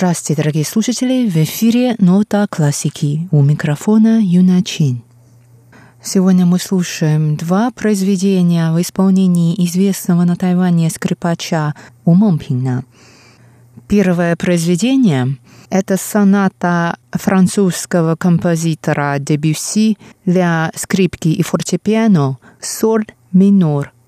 Здравствуйте, дорогие слушатели! В эфире «Нота классики» у микрофона Юна Чин. Сегодня мы слушаем два произведения в исполнении известного на Тайване скрипача У Момпина. Первое произведение – это соната французского композитора Дебюсси для скрипки и фортепиано «Соль минор» –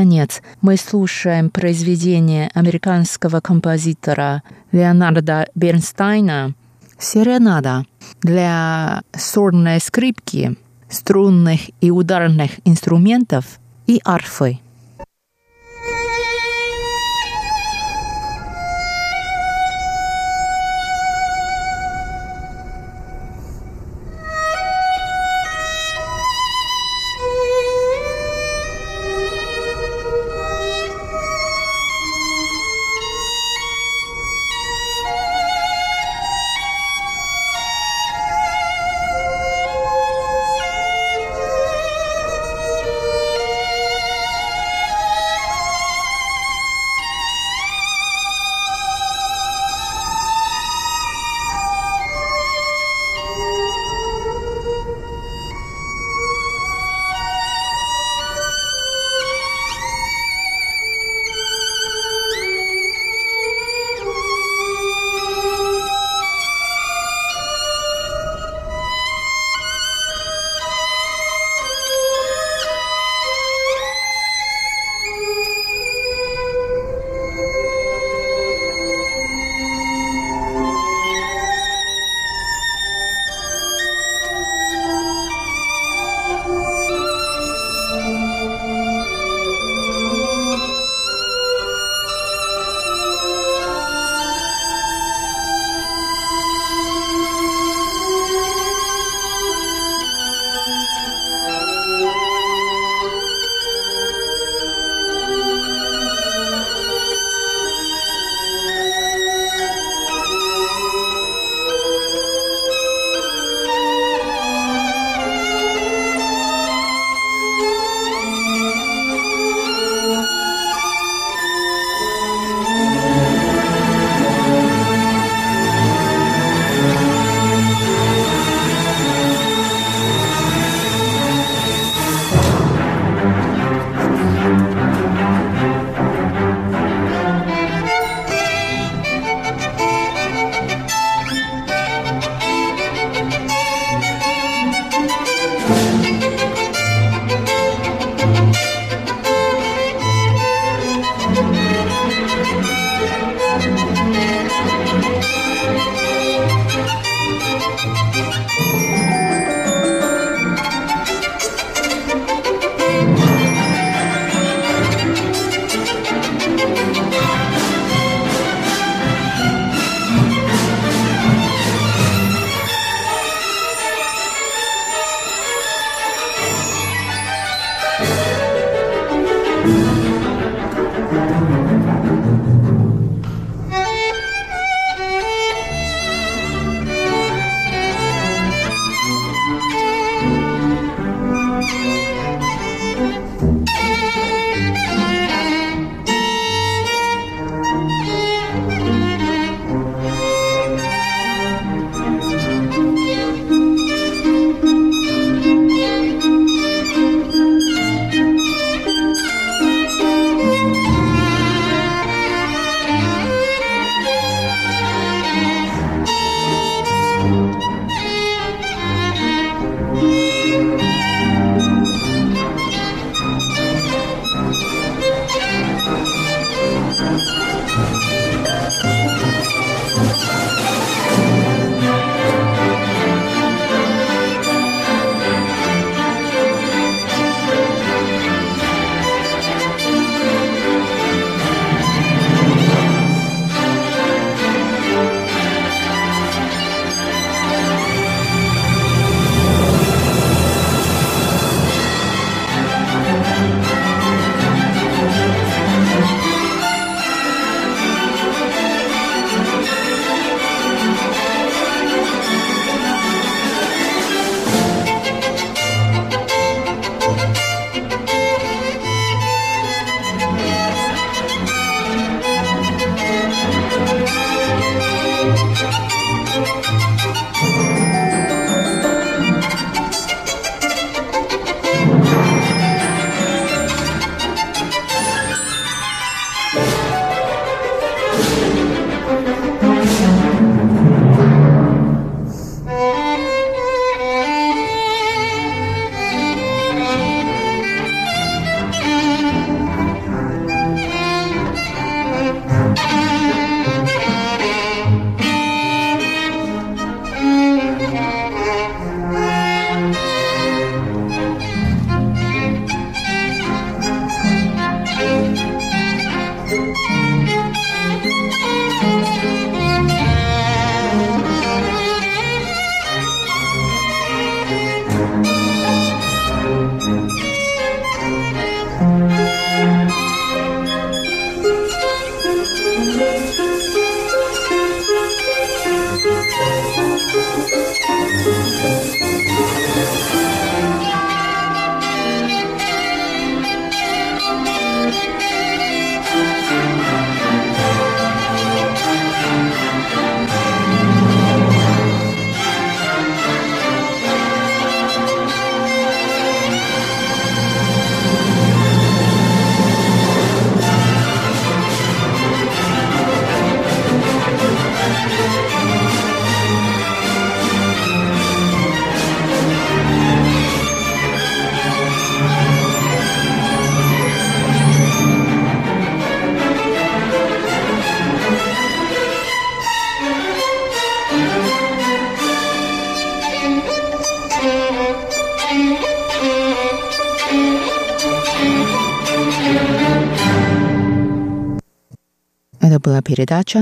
наконец, мы слушаем произведение американского композитора Леонарда Бернстайна «Серенада» для сорной скрипки, струнных и ударных инструментов и арфы. ყველაფერი დააჩა,